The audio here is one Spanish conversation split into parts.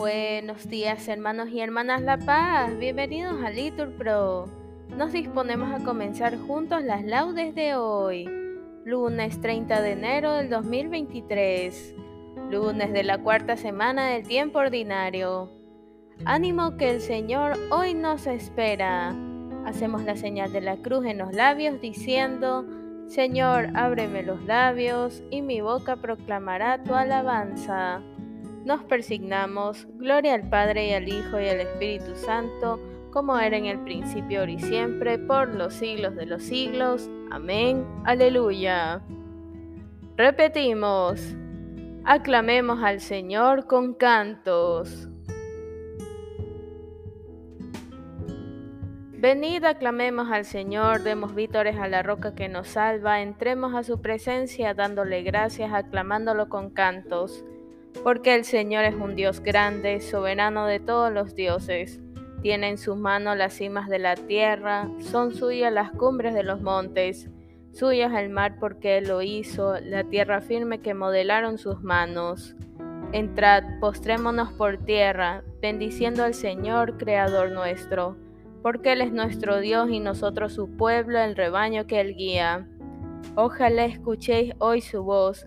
Buenos días hermanos y hermanas La Paz, bienvenidos a Litur Pro. Nos disponemos a comenzar juntos las laudes de hoy, lunes 30 de enero del 2023, lunes de la cuarta semana del tiempo ordinario. Ánimo que el Señor hoy nos espera. Hacemos la señal de la cruz en los labios diciendo, Señor, ábreme los labios y mi boca proclamará tu alabanza. Nos persignamos, gloria al Padre y al Hijo y al Espíritu Santo, como era en el principio, ahora y siempre, por los siglos de los siglos. Amén. Aleluya. Repetimos, aclamemos al Señor con cantos. Venid, aclamemos al Señor, demos vítores a la roca que nos salva, entremos a su presencia dándole gracias, aclamándolo con cantos, porque el Señor es un Dios grande, soberano de todos los dioses. Tiene en sus manos las cimas de la tierra, son suyas las cumbres de los montes, suyas el mar porque Él lo hizo, la tierra firme que modelaron sus manos. Entrad, postrémonos por tierra, bendiciendo al Señor, Creador nuestro porque Él es nuestro Dios y nosotros su pueblo, el rebaño que Él guía. Ojalá escuchéis hoy su voz,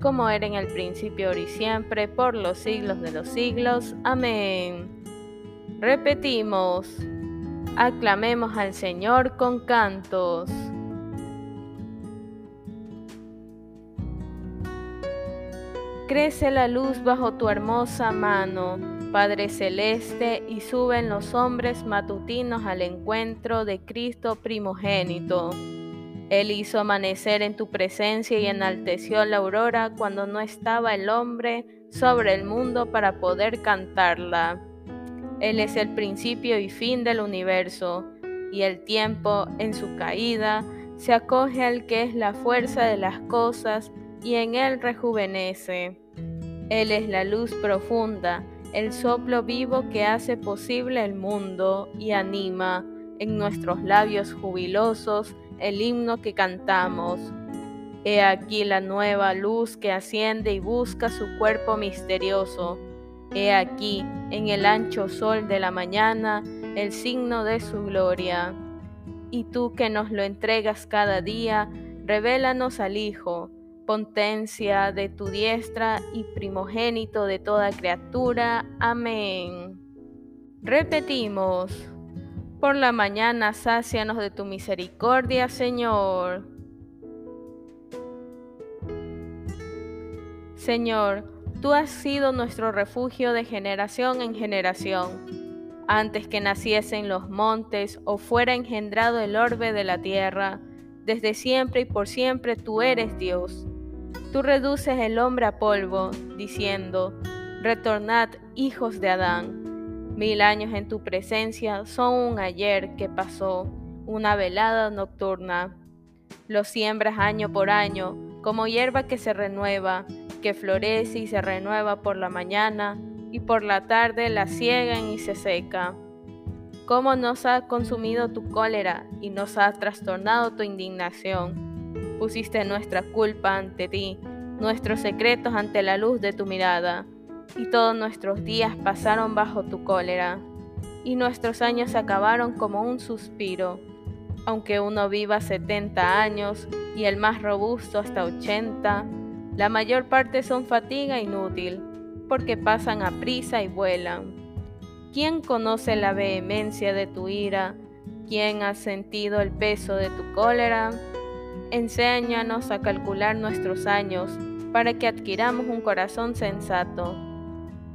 como era en el principio, ahora y siempre, por los siglos de los siglos. Amén. Repetimos, aclamemos al Señor con cantos. Crece la luz bajo tu hermosa mano Padre Celeste, y suben los hombres matutinos al encuentro de Cristo primogénito. Él hizo amanecer en tu presencia y enalteció la aurora cuando no estaba el hombre sobre el mundo para poder cantarla. Él es el principio y fin del universo, y el tiempo en su caída se acoge al que es la fuerza de las cosas y en él rejuvenece. Él es la luz profunda, el soplo vivo que hace posible el mundo y anima en nuestros labios jubilosos el himno que cantamos. He aquí la nueva luz que asciende y busca su cuerpo misterioso. He aquí, en el ancho sol de la mañana, el signo de su gloria. Y tú que nos lo entregas cada día, revélanos al Hijo, potencia de tu diestra y primogénito de toda criatura. Amén. Repetimos, por la mañana sácianos de tu misericordia, Señor. Señor, tú has sido nuestro refugio de generación en generación. Antes que naciesen los montes o fuera engendrado el orbe de la tierra, desde siempre y por siempre tú eres Dios Tú reduces el hombre a polvo, diciendo, Retornad, hijos de Adán. Mil años en tu presencia son un ayer que pasó, una velada nocturna. Lo siembras año por año, como hierba que se renueva, que florece y se renueva por la mañana, y por la tarde la ciegan y se seca. ¿Cómo nos ha consumido tu cólera y nos ha trastornado tu indignación? Pusiste nuestra culpa ante ti, nuestros secretos ante la luz de tu mirada, y todos nuestros días pasaron bajo tu cólera, y nuestros años acabaron como un suspiro. Aunque uno viva setenta años y el más robusto hasta ochenta, la mayor parte son fatiga inútil, porque pasan a prisa y vuelan. ¿Quién conoce la vehemencia de tu ira? ¿Quién ha sentido el peso de tu cólera? Enséñanos a calcular nuestros años para que adquiramos un corazón sensato.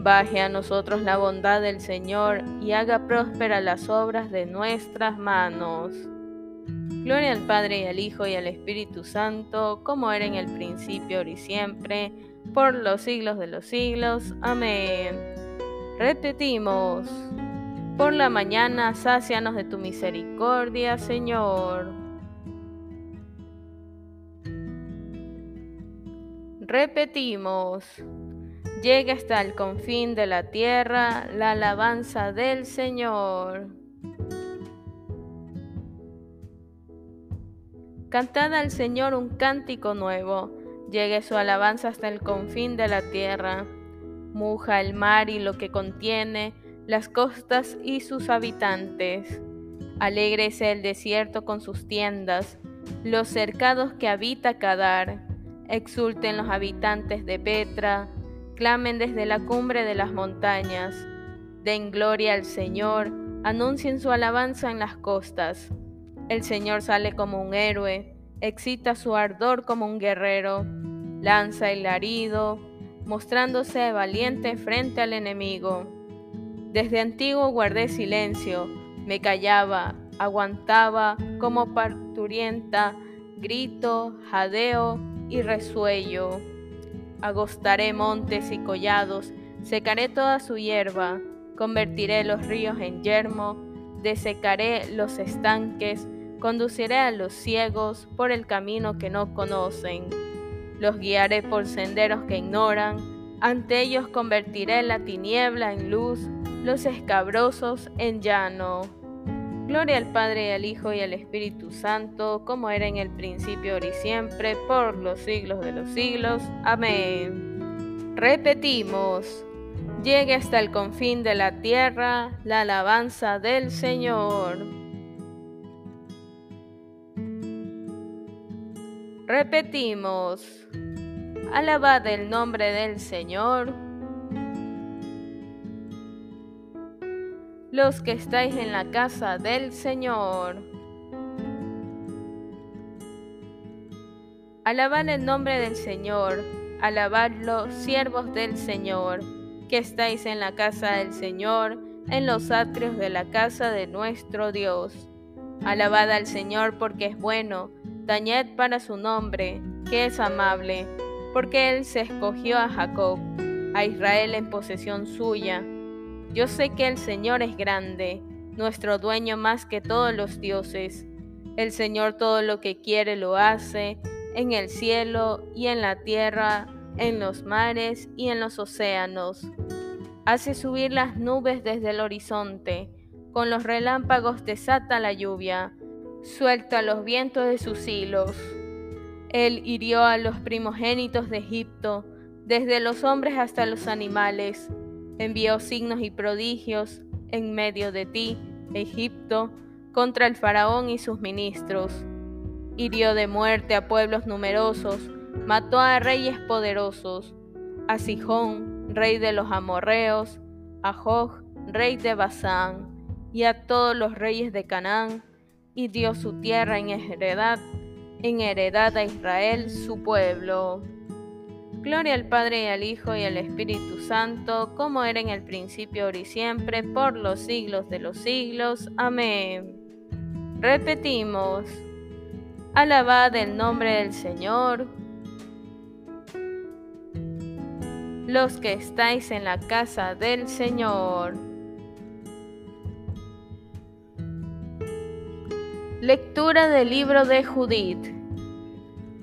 Baje a nosotros la bondad del Señor y haga prósperas las obras de nuestras manos. Gloria al Padre y al Hijo y al Espíritu Santo, como era en el principio, ahora y siempre, por los siglos de los siglos. Amén. Repetimos. Por la mañana, sácianos de tu misericordia, Señor. Repetimos. Llega hasta el confín de la tierra la alabanza del Señor. Cantad al Señor un cántico nuevo, llegue su alabanza hasta el confín de la tierra. Muja el mar y lo que contiene, las costas y sus habitantes. Alégrese el desierto con sus tiendas, los cercados que habita Cadar. Exulten los habitantes de Petra, clamen desde la cumbre de las montañas. Den gloria al Señor, anuncien su alabanza en las costas. El Señor sale como un héroe, excita su ardor como un guerrero, lanza el larido, mostrándose valiente frente al enemigo. Desde antiguo guardé silencio, me callaba, aguantaba como parturienta, grito, jadeo y resuello. Agostaré montes y collados, secaré toda su hierba, convertiré los ríos en yermo, desecaré los estanques, Conduciré a los ciegos por el camino que no conocen. Los guiaré por senderos que ignoran. Ante ellos convertiré la tiniebla en luz, los escabrosos en llano. Gloria al Padre, al Hijo y al Espíritu Santo, como era en el principio, ahora y siempre, por los siglos de los siglos. Amén. Repetimos, llegue hasta el confín de la tierra la alabanza del Señor. Repetimos, alabad el nombre del Señor. Los que estáis en la casa del Señor. Alabad el nombre del Señor, alabadlo, siervos del Señor, que estáis en la casa del Señor, en los atrios de la casa de nuestro Dios. Alabad al Señor porque es bueno, tañed para su nombre, que es amable, porque Él se escogió a Jacob, a Israel en posesión suya. Yo sé que el Señor es grande, nuestro dueño más que todos los dioses. El Señor todo lo que quiere lo hace, en el cielo y en la tierra, en los mares y en los océanos. Hace subir las nubes desde el horizonte con los relámpagos desata la lluvia, suelta los vientos de sus hilos. Él hirió a los primogénitos de Egipto, desde los hombres hasta los animales. Envió signos y prodigios en medio de ti, Egipto, contra el faraón y sus ministros. Hirió de muerte a pueblos numerosos, mató a reyes poderosos, a Sijón, rey de los amorreos, a Jog, rey de Basán y a todos los reyes de Canaán, y dio su tierra en heredad, en heredad a Israel su pueblo. Gloria al Padre y al Hijo y al Espíritu Santo, como era en el principio, ahora y siempre, por los siglos de los siglos. Amén. Repetimos, alabad el nombre del Señor. Los que estáis en la casa del Señor. Lectura del libro de Judith.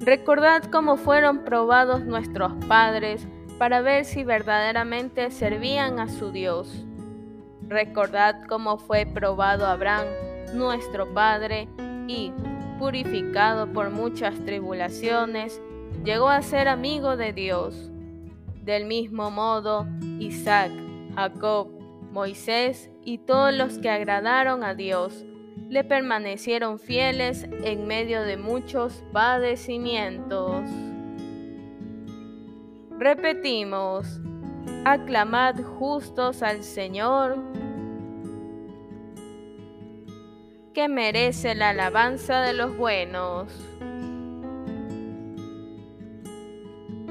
Recordad cómo fueron probados nuestros padres para ver si verdaderamente servían a su Dios. Recordad cómo fue probado Abraham, nuestro padre, y, purificado por muchas tribulaciones, llegó a ser amigo de Dios. Del mismo modo, Isaac, Jacob, Moisés y todos los que agradaron a Dios, le permanecieron fieles en medio de muchos padecimientos. Repetimos, aclamad justos al Señor. que merece la alabanza de los buenos.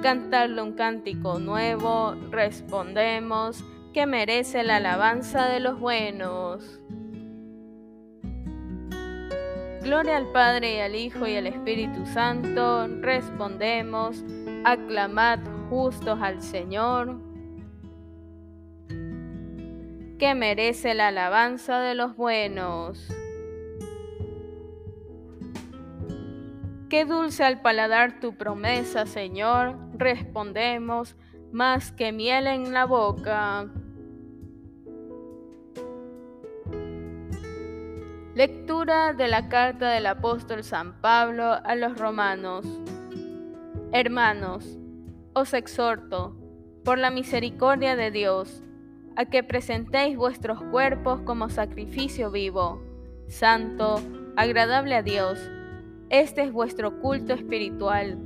Cantarle un cántico nuevo, respondemos, que merece la alabanza de los buenos. Gloria al Padre y al Hijo y al Espíritu Santo, respondemos, aclamad justos al Señor, que merece la alabanza de los buenos. Qué dulce al paladar tu promesa, Señor, respondemos, más que miel en la boca. Lectura de la carta del apóstol San Pablo a los romanos. Hermanos, os exhorto, por la misericordia de Dios, a que presentéis vuestros cuerpos como sacrificio vivo, santo, agradable a Dios, este es vuestro culto espiritual.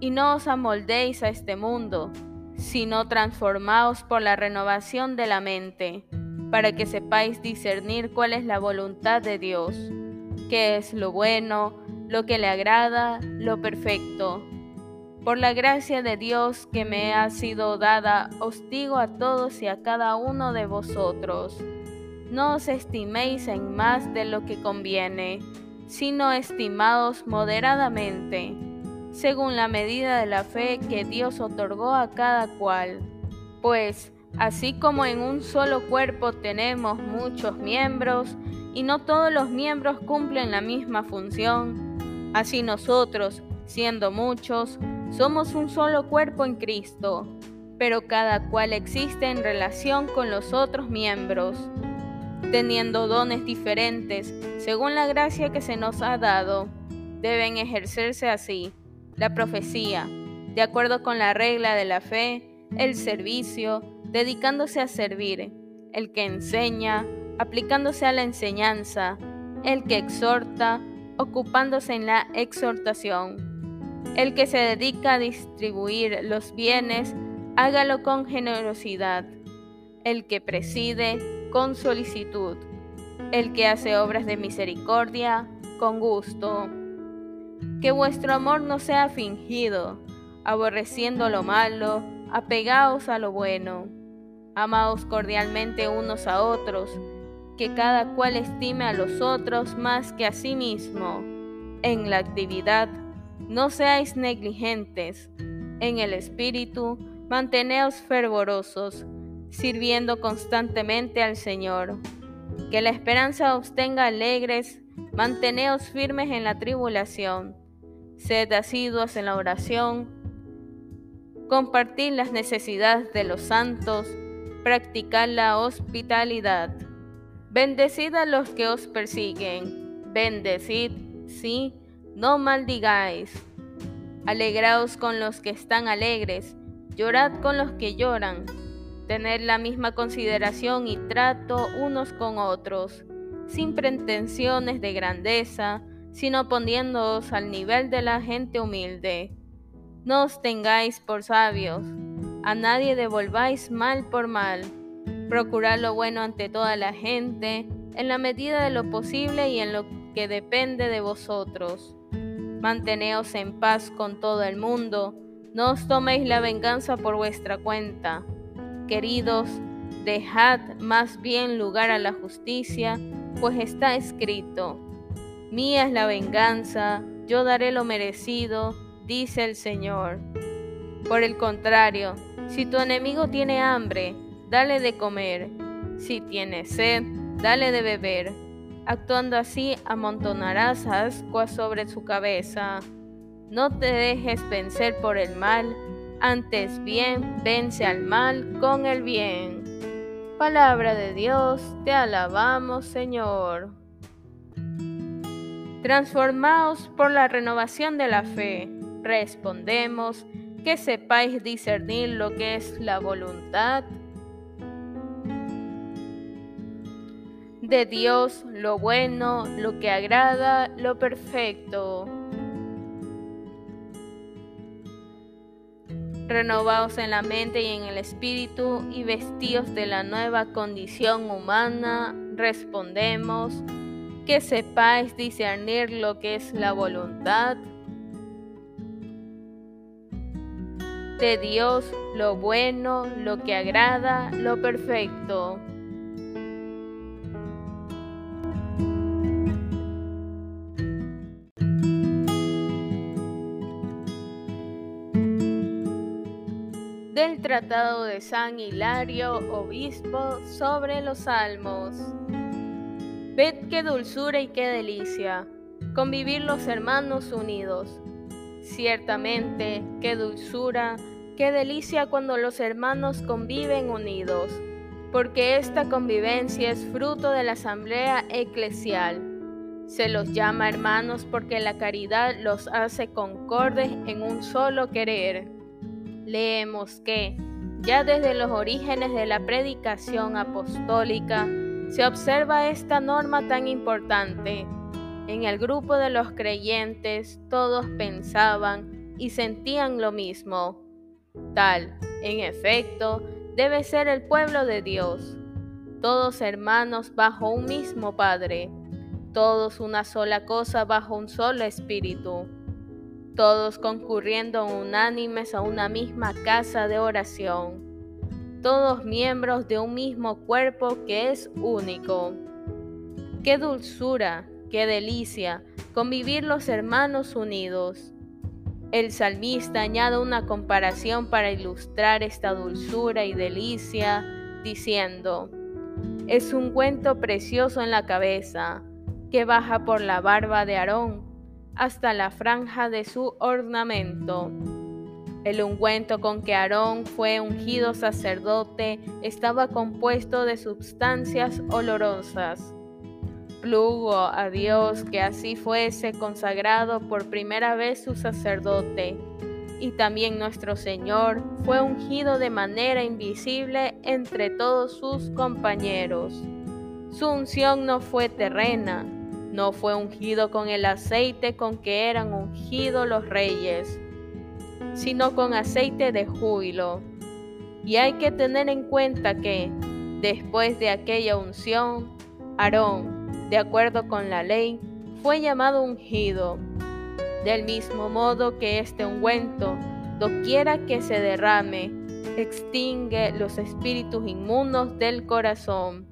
Y no os amoldéis a este mundo, sino transformaos por la renovación de la mente, para que sepáis discernir cuál es la voluntad de Dios, qué es lo bueno, lo que le agrada, lo perfecto. Por la gracia de Dios que me ha sido dada, os digo a todos y a cada uno de vosotros, no os estiméis en más de lo que conviene sino estimados moderadamente, según la medida de la fe que Dios otorgó a cada cual. Pues, así como en un solo cuerpo tenemos muchos miembros, y no todos los miembros cumplen la misma función, así nosotros, siendo muchos, somos un solo cuerpo en Cristo, pero cada cual existe en relación con los otros miembros teniendo dones diferentes según la gracia que se nos ha dado, deben ejercerse así. La profecía, de acuerdo con la regla de la fe, el servicio, dedicándose a servir, el que enseña, aplicándose a la enseñanza, el que exhorta, ocupándose en la exhortación, el que se dedica a distribuir los bienes, hágalo con generosidad, el que preside, con solicitud, el que hace obras de misericordia, con gusto. Que vuestro amor no sea fingido, aborreciendo lo malo, apegaos a lo bueno. Amaos cordialmente unos a otros, que cada cual estime a los otros más que a sí mismo. En la actividad, no seáis negligentes. En el espíritu, manteneos fervorosos sirviendo constantemente al Señor. Que la esperanza os tenga alegres, manteneos firmes en la tribulación, sed asiduos en la oración, compartid las necesidades de los santos, practicad la hospitalidad. Bendecid a los que os persiguen, bendecid, sí, no maldigáis. Alegraos con los que están alegres, llorad con los que lloran tener la misma consideración y trato unos con otros, sin pretensiones de grandeza, sino poniéndoos al nivel de la gente humilde. No os tengáis por sabios, a nadie devolváis mal por mal, procurad lo bueno ante toda la gente, en la medida de lo posible y en lo que depende de vosotros. Manteneos en paz con todo el mundo, no os toméis la venganza por vuestra cuenta Queridos, dejad más bien lugar a la justicia, pues está escrito, Mía es la venganza, yo daré lo merecido, dice el Señor. Por el contrario, si tu enemigo tiene hambre, dale de comer, si tiene sed, dale de beber. Actuando así, amontonarás ascuas sobre su cabeza. No te dejes vencer por el mal, antes bien, vence al mal con el bien. Palabra de Dios, te alabamos Señor. Transformaos por la renovación de la fe. Respondemos que sepáis discernir lo que es la voluntad de Dios, lo bueno, lo que agrada, lo perfecto. renovaos en la mente y en el espíritu y vestidos de la nueva condición humana, respondemos, que sepáis discernir lo que es la voluntad de Dios, lo bueno, lo que agrada, lo perfecto. del Tratado de San Hilario, obispo, sobre los salmos. Ved qué dulzura y qué delicia, convivir los hermanos unidos. Ciertamente, qué dulzura, qué delicia cuando los hermanos conviven unidos, porque esta convivencia es fruto de la asamblea eclesial. Se los llama hermanos porque la caridad los hace concordes en un solo querer. Leemos que, ya desde los orígenes de la predicación apostólica, se observa esta norma tan importante. En el grupo de los creyentes todos pensaban y sentían lo mismo. Tal, en efecto, debe ser el pueblo de Dios, todos hermanos bajo un mismo Padre, todos una sola cosa bajo un solo Espíritu, todos concurriendo unánimes a una misma casa de oración todos miembros de un mismo cuerpo que es único. Qué dulzura, qué delicia convivir los hermanos unidos. El salmista añade una comparación para ilustrar esta dulzura y delicia, diciendo, es un cuento precioso en la cabeza, que baja por la barba de Aarón hasta la franja de su ornamento el ungüento con que Aarón fue ungido sacerdote estaba compuesto de sustancias olorosas. Plugo a Dios que así fuese consagrado por primera vez su sacerdote. Y también nuestro Señor fue ungido de manera invisible entre todos sus compañeros. Su unción no fue terrena, no fue ungido con el aceite con que eran ungidos los reyes sino con aceite de júbilo. Y hay que tener en cuenta que, después de aquella unción, Aarón, de acuerdo con la ley, fue llamado ungido. Del mismo modo que este ungüento, doquiera que se derrame, extingue los espíritus inmundos del corazón.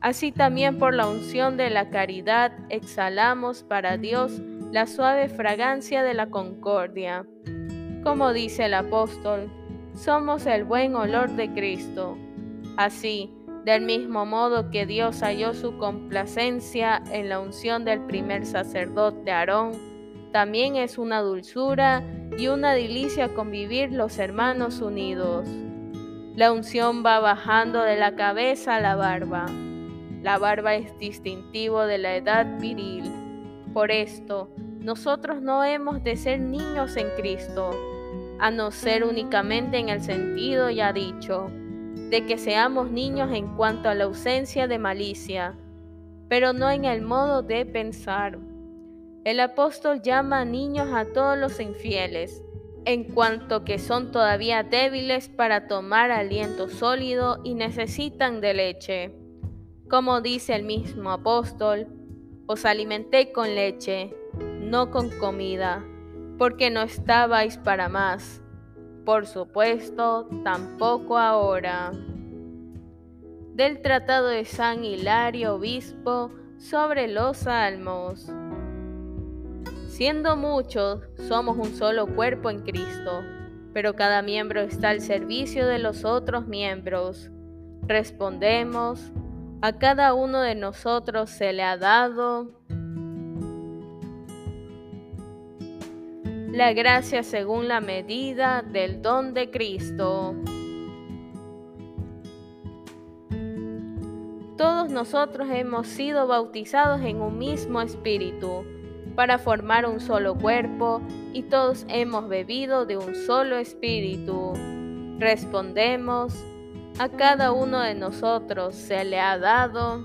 Así también por la unción de la caridad exhalamos para Dios la suave fragancia de la concordia. Como dice el apóstol, somos el buen olor de Cristo. Así, del mismo modo que Dios halló su complacencia en la unción del primer sacerdote Aarón, también es una dulzura y una delicia convivir los hermanos unidos. La unción va bajando de la cabeza a la barba. La barba es distintivo de la edad viril. Por esto, nosotros no hemos de ser niños en Cristo, a no ser únicamente en el sentido ya dicho, de que seamos niños en cuanto a la ausencia de malicia, pero no en el modo de pensar. El apóstol llama niños a todos los infieles, en cuanto que son todavía débiles para tomar aliento sólido y necesitan de leche. Como dice el mismo apóstol, os alimenté con leche, no con comida porque no estabais para más. Por supuesto, tampoco ahora. Del Tratado de San Hilario Obispo sobre los Salmos. Siendo muchos, somos un solo cuerpo en Cristo, pero cada miembro está al servicio de los otros miembros. Respondemos, a cada uno de nosotros se le ha dado la gracia según la medida del don de Cristo. Todos nosotros hemos sido bautizados en un mismo espíritu para formar un solo cuerpo y todos hemos bebido de un solo espíritu. Respondemos, a cada uno de nosotros se le ha dado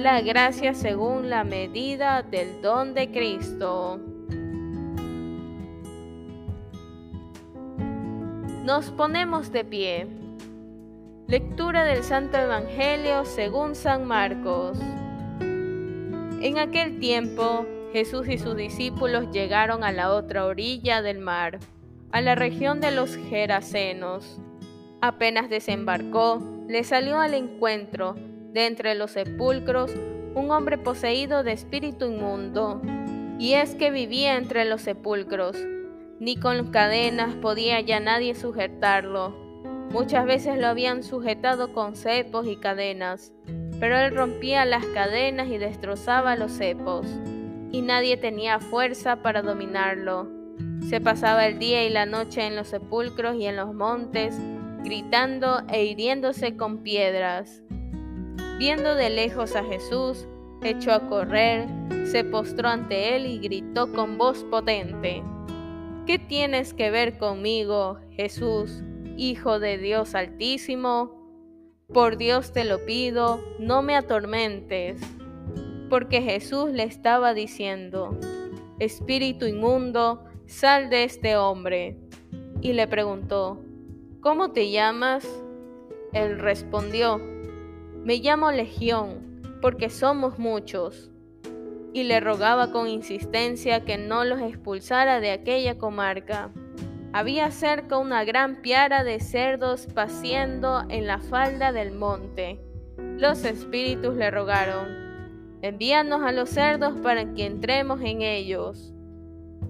la gracia según la medida del don de Cristo. Nos ponemos de pie. Lectura del Santo Evangelio según San Marcos. En aquel tiempo, Jesús y sus discípulos llegaron a la otra orilla del mar, a la región de los Gerasenos. Apenas desembarcó, le salió al encuentro, de entre los sepulcros, un hombre poseído de espíritu inmundo. Y es que vivía entre los sepulcros. Ni con cadenas podía ya nadie sujetarlo Muchas veces lo habían sujetado con cepos y cadenas, pero él rompía las cadenas y destrozaba los cepos, y nadie tenía fuerza para dominarlo. Se pasaba el día y la noche en los sepulcros y en los montes, gritando e hiriéndose con piedras. Viendo de lejos a Jesús, echó a correr, se postró ante él y gritó con voz potente, ¿Qué tienes que ver conmigo, Jesús? Hijo de Dios Altísimo, por Dios te lo pido, no me atormentes, porque Jesús le estaba diciendo, Espíritu inmundo, sal de este hombre. Y le preguntó, ¿cómo te llamas? Él respondió, me llamo Legión, porque somos muchos. Y le rogaba con insistencia que no los expulsara de aquella comarca. Había cerca una gran piara de cerdos paciendo en la falda del monte. Los espíritus le rogaron, envíanos a los cerdos para que entremos en ellos.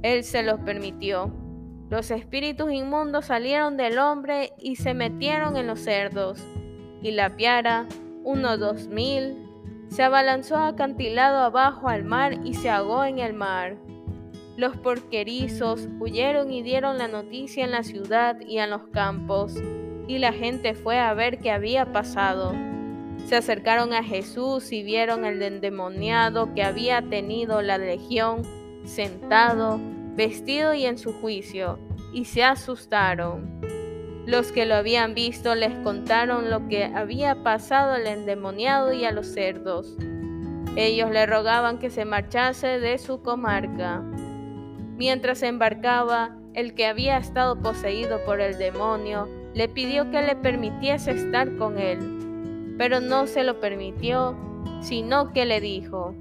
Él se los permitió. Los espíritus inmundos salieron del hombre y se metieron en los cerdos, y la piara, uno dos mil, se abalanzó acantilado abajo al mar y se ahogó en el mar. Los porquerizos huyeron y dieron la noticia en la ciudad y en los campos, y la gente fue a ver qué había pasado. Se acercaron a Jesús y vieron el endemoniado que había tenido la legión, sentado, vestido y en su juicio, y se asustaron. Los que lo habían visto les contaron lo que había pasado al endemoniado y a los cerdos. Ellos le rogaban que se marchase de su comarca. Mientras embarcaba, el que había estado poseído por el demonio le pidió que le permitiese estar con él, pero no se lo permitió, sino que le dijo,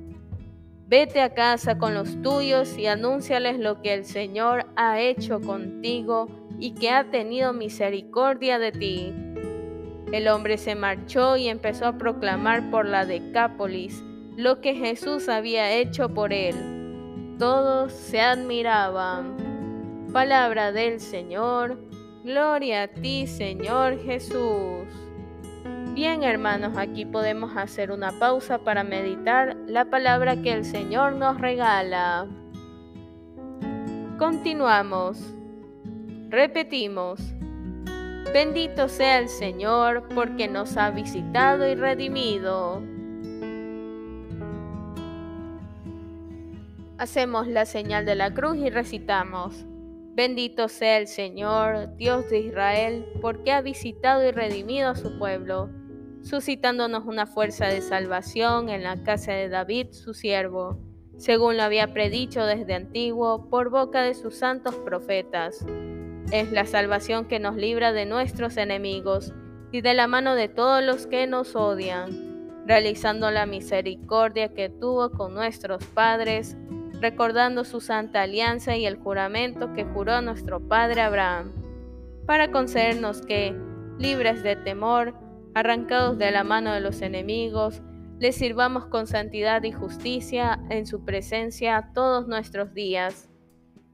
Vete a casa con los tuyos y anúnciales lo que el Señor ha hecho contigo y que ha tenido misericordia de ti. El hombre se marchó y empezó a proclamar por la Decápolis lo que Jesús había hecho por él todos se admiraban. Palabra del Señor, gloria a ti Señor Jesús. Bien hermanos, aquí podemos hacer una pausa para meditar la palabra que el Señor nos regala. Continuamos. Repetimos. Bendito sea el Señor porque nos ha visitado y redimido. Hacemos la señal de la cruz y recitamos. Bendito sea el Señor, Dios de Israel, porque ha visitado y redimido a su pueblo, suscitándonos una fuerza de salvación en la casa de David, su siervo, según lo había predicho desde antiguo por boca de sus santos profetas. Es la salvación que nos libra de nuestros enemigos y de la mano de todos los que nos odian, realizando la misericordia que tuvo con nuestros padres recordando su santa alianza y el juramento que juró nuestro Padre Abraham, para concedernos que, libres de temor, arrancados de la mano de los enemigos, le sirvamos con santidad y justicia en su presencia todos nuestros días.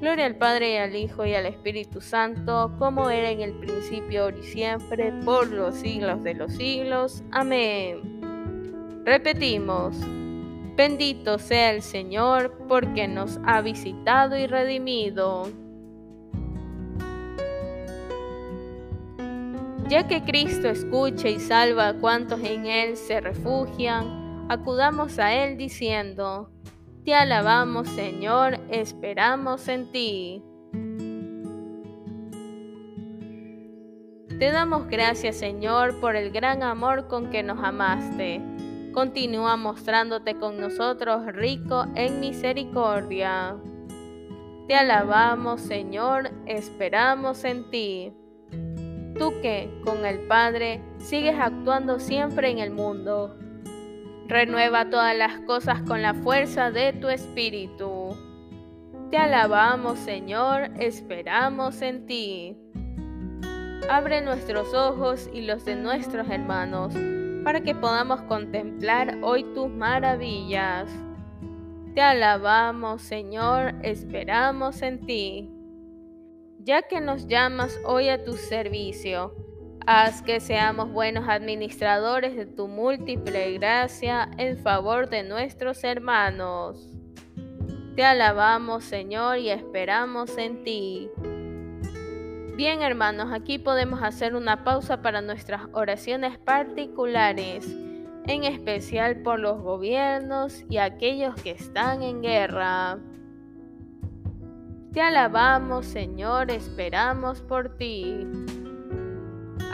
Gloria al Padre y al Hijo y al Espíritu Santo, como era en el principio, ahora y siempre, por los siglos de los siglos. Amén. Repetimos. Bendito sea el Señor, porque nos ha visitado y redimido. Ya que Cristo escucha y salva a cuantos en Él se refugian, acudamos a Él diciendo, Te alabamos Señor, esperamos en ti. Te damos gracias Señor por el gran amor con que nos amaste. Continúa mostrándote con nosotros rico en misericordia. Te alabamos Señor, esperamos en ti. Tú que, con el Padre, sigues actuando siempre en el mundo. Renueva todas las cosas con la fuerza de tu Espíritu. Te alabamos Señor, esperamos en ti. Abre nuestros ojos y los de nuestros hermanos, para que podamos contemplar hoy tus maravillas. Te alabamos, Señor, esperamos en ti. Ya que nos llamas hoy a tu servicio, haz que seamos buenos administradores de tu múltiple gracia en favor de nuestros hermanos. Te alabamos, Señor, y esperamos en ti. Bien hermanos, aquí podemos hacer una pausa para nuestras oraciones particulares, en especial por los gobiernos y aquellos que están en guerra. Te alabamos Señor, esperamos por ti.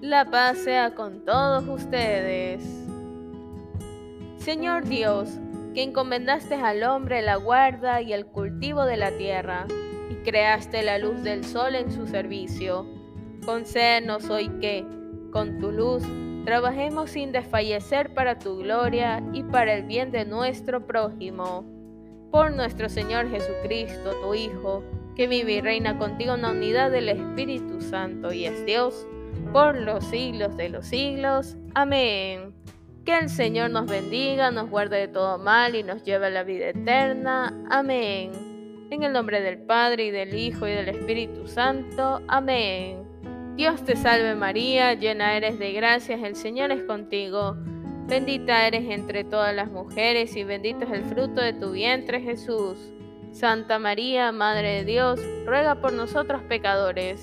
La paz sea con todos ustedes. Señor Dios, que encomendaste al hombre la guarda y el cultivo de la tierra creaste la luz del sol en su servicio. Concédenos hoy que, con tu luz, trabajemos sin desfallecer para tu gloria y para el bien de nuestro prójimo. Por nuestro Señor Jesucristo, tu Hijo, que vive y reina contigo en la unidad del Espíritu Santo y es Dios, por los siglos de los siglos. Amén. Que el Señor nos bendiga, nos guarde de todo mal y nos lleve a la vida eterna. Amén. En el nombre del Padre y del Hijo y del Espíritu Santo. Amén. Dios te salve María, llena eres de gracias, el Señor es contigo. Bendita eres entre todas las mujeres y bendito es el fruto de tu vientre Jesús. Santa María, Madre de Dios, ruega por nosotros pecadores,